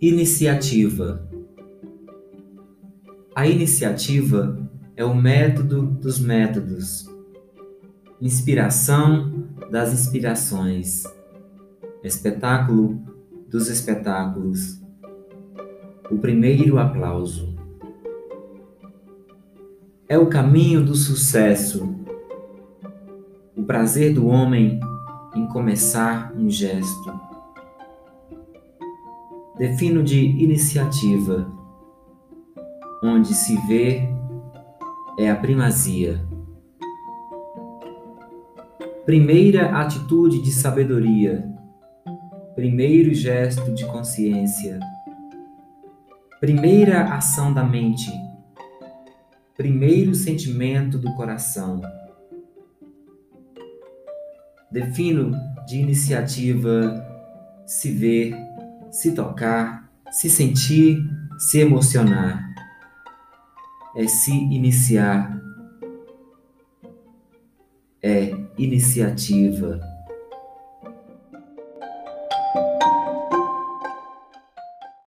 Iniciativa. A iniciativa é o método dos métodos, inspiração das inspirações, espetáculo dos espetáculos, o primeiro aplauso. É o caminho do sucesso, o prazer do homem em começar um gesto. Defino de iniciativa, onde se vê é a primazia. Primeira atitude de sabedoria, primeiro gesto de consciência, primeira ação da mente, primeiro sentimento do coração. Defino de iniciativa se ver se tocar, se sentir, se emocionar. É se iniciar. É iniciativa.